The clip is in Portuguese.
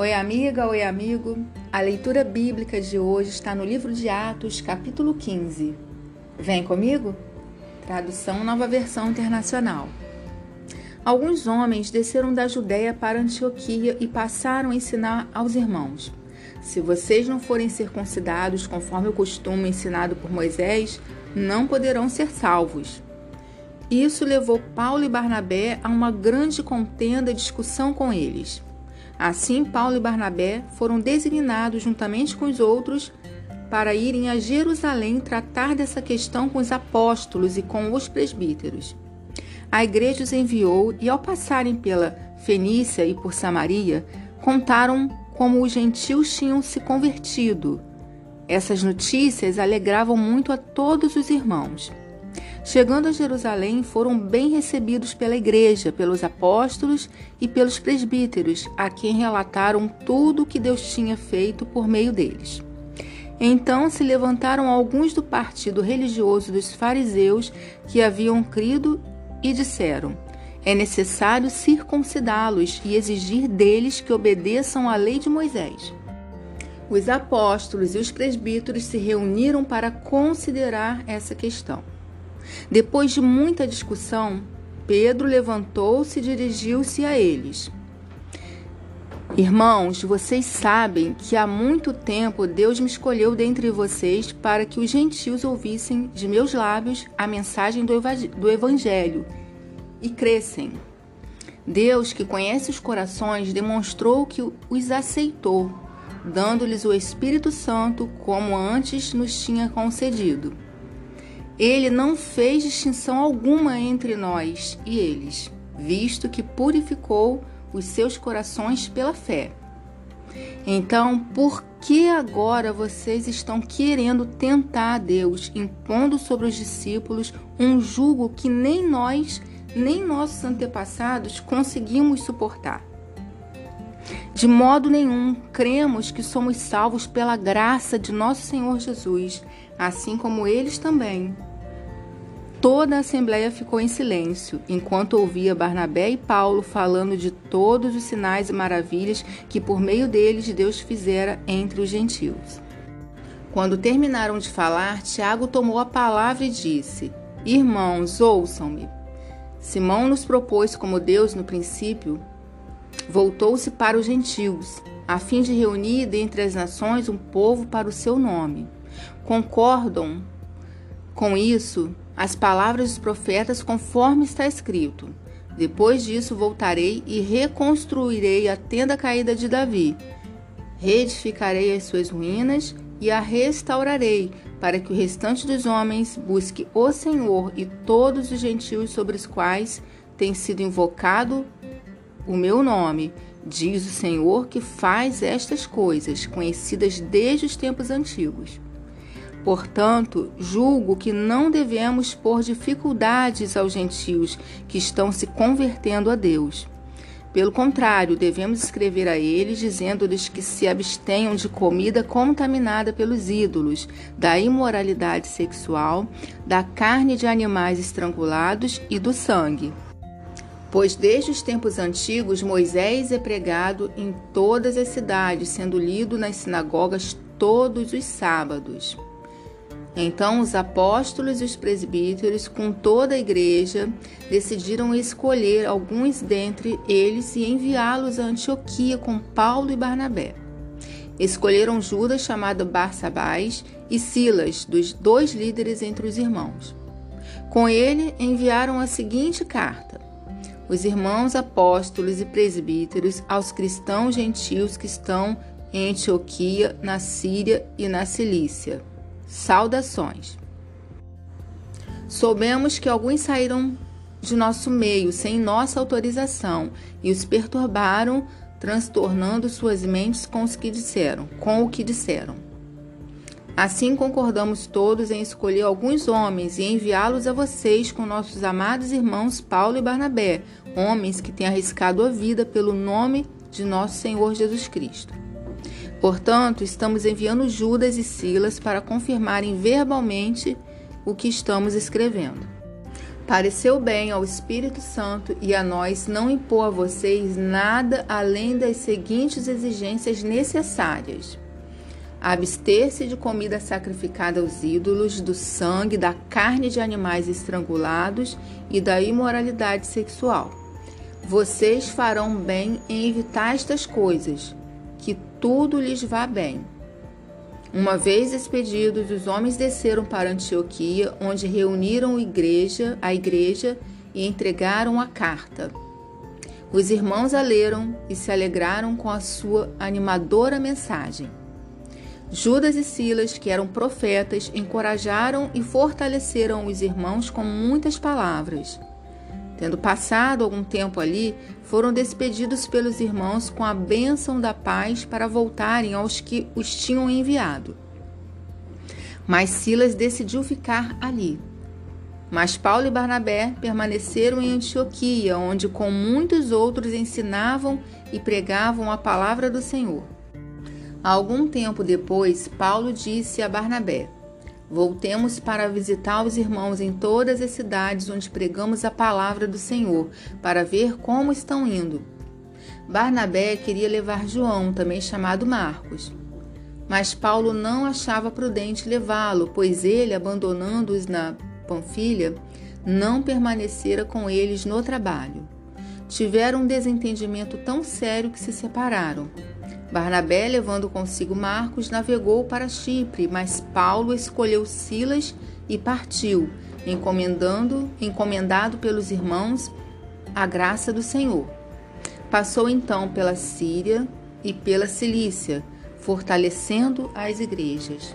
Oi, amiga, oi, amigo. A leitura bíblica de hoje está no livro de Atos, capítulo 15. Vem comigo? Tradução Nova Versão Internacional. Alguns homens desceram da Judéia para Antioquia e passaram a ensinar aos irmãos: Se vocês não forem circuncidados conforme o costume ensinado por Moisés, não poderão ser salvos. Isso levou Paulo e Barnabé a uma grande contenda e discussão com eles. Assim, Paulo e Barnabé foram designados juntamente com os outros para irem a Jerusalém tratar dessa questão com os apóstolos e com os presbíteros. A igreja os enviou e, ao passarem pela Fenícia e por Samaria, contaram como os gentios tinham se convertido. Essas notícias alegravam muito a todos os irmãos. Chegando a Jerusalém, foram bem recebidos pela igreja, pelos apóstolos e pelos presbíteros, a quem relataram tudo o que Deus tinha feito por meio deles. Então se levantaram alguns do partido religioso dos fariseus que haviam crido e disseram: É necessário circuncidá-los e exigir deles que obedeçam à lei de Moisés. Os apóstolos e os presbíteros se reuniram para considerar essa questão. Depois de muita discussão, Pedro levantou-se e dirigiu-se a eles. Irmãos, vocês sabem que há muito tempo Deus me escolheu dentre vocês para que os gentios ouvissem de meus lábios a mensagem do Evangelho e crescem. Deus, que conhece os corações, demonstrou que os aceitou, dando-lhes o Espírito Santo, como antes nos tinha concedido. Ele não fez distinção alguma entre nós e eles, visto que purificou os seus corações pela fé. Então, por que agora vocês estão querendo tentar a Deus, impondo sobre os discípulos um jugo que nem nós, nem nossos antepassados conseguimos suportar? De modo nenhum cremos que somos salvos pela graça de nosso Senhor Jesus, assim como eles também. Toda a assembleia ficou em silêncio, enquanto ouvia Barnabé e Paulo falando de todos os sinais e maravilhas que por meio deles Deus fizera entre os gentios. Quando terminaram de falar, Tiago tomou a palavra e disse: Irmãos, ouçam-me. Simão nos propôs como Deus no princípio, voltou-se para os gentios, a fim de reunir dentre as nações um povo para o seu nome. Concordam com isso as palavras dos profetas conforme está escrito. Depois disso voltarei e reconstruirei a tenda caída de Davi. Reedificarei as suas ruínas e a restaurarei, para que o restante dos homens busque o Senhor e todos os gentios sobre os quais tem sido invocado o meu nome, diz o Senhor que faz estas coisas, conhecidas desde os tempos antigos. Portanto, julgo que não devemos pôr dificuldades aos gentios que estão se convertendo a Deus. Pelo contrário, devemos escrever a eles dizendo-lhes que se abstenham de comida contaminada pelos ídolos, da imoralidade sexual, da carne de animais estrangulados e do sangue. Pois desde os tempos antigos Moisés é pregado em todas as cidades, sendo lido nas sinagogas todos os sábados. Então os apóstolos e os presbíteros, com toda a igreja, decidiram escolher alguns dentre eles e enviá-los a Antioquia com Paulo e Barnabé. Escolheram Judas, chamado Barsabás, e Silas, dos dois líderes entre os irmãos. Com ele enviaram a seguinte carta: Os irmãos apóstolos e presbíteros aos cristãos gentios que estão em Antioquia, na Síria e na Cilícia. Saudações. Soubemos que alguns saíram de nosso meio sem nossa autorização e os perturbaram, transtornando suas mentes com os que disseram, com o que disseram. Assim concordamos todos em escolher alguns homens e enviá-los a vocês com nossos amados irmãos Paulo e Barnabé, homens que têm arriscado a vida pelo nome de nosso Senhor Jesus Cristo. Portanto, estamos enviando Judas e Silas para confirmarem verbalmente o que estamos escrevendo. Pareceu bem ao Espírito Santo e a nós não impor a vocês nada além das seguintes exigências necessárias: abster-se de comida sacrificada aos ídolos, do sangue, da carne de animais estrangulados e da imoralidade sexual. Vocês farão bem em evitar estas coisas, tudo lhes vá bem. Uma vez expedidos, os homens desceram para Antioquia, onde reuniram a igreja, a igreja e entregaram a carta. Os irmãos a leram e se alegraram com a sua animadora mensagem. Judas e Silas, que eram profetas, encorajaram e fortaleceram os irmãos com muitas palavras. Tendo passado algum tempo ali, foram despedidos pelos irmãos com a bênção da paz para voltarem aos que os tinham enviado. Mas Silas decidiu ficar ali. Mas Paulo e Barnabé permaneceram em Antioquia, onde com muitos outros ensinavam e pregavam a palavra do Senhor. Algum tempo depois, Paulo disse a Barnabé: Voltemos para visitar os irmãos em todas as cidades onde pregamos a palavra do Senhor, para ver como estão indo. Barnabé queria levar João, também chamado Marcos. Mas Paulo não achava prudente levá-lo, pois ele, abandonando-os na Panfilha, não permanecera com eles no trabalho. Tiveram um desentendimento tão sério que se separaram. Barnabé, levando consigo Marcos, navegou para Chipre, mas Paulo escolheu Silas e partiu, encomendando, encomendado pelos irmãos a graça do Senhor. Passou então pela Síria e pela Cilícia, fortalecendo as igrejas.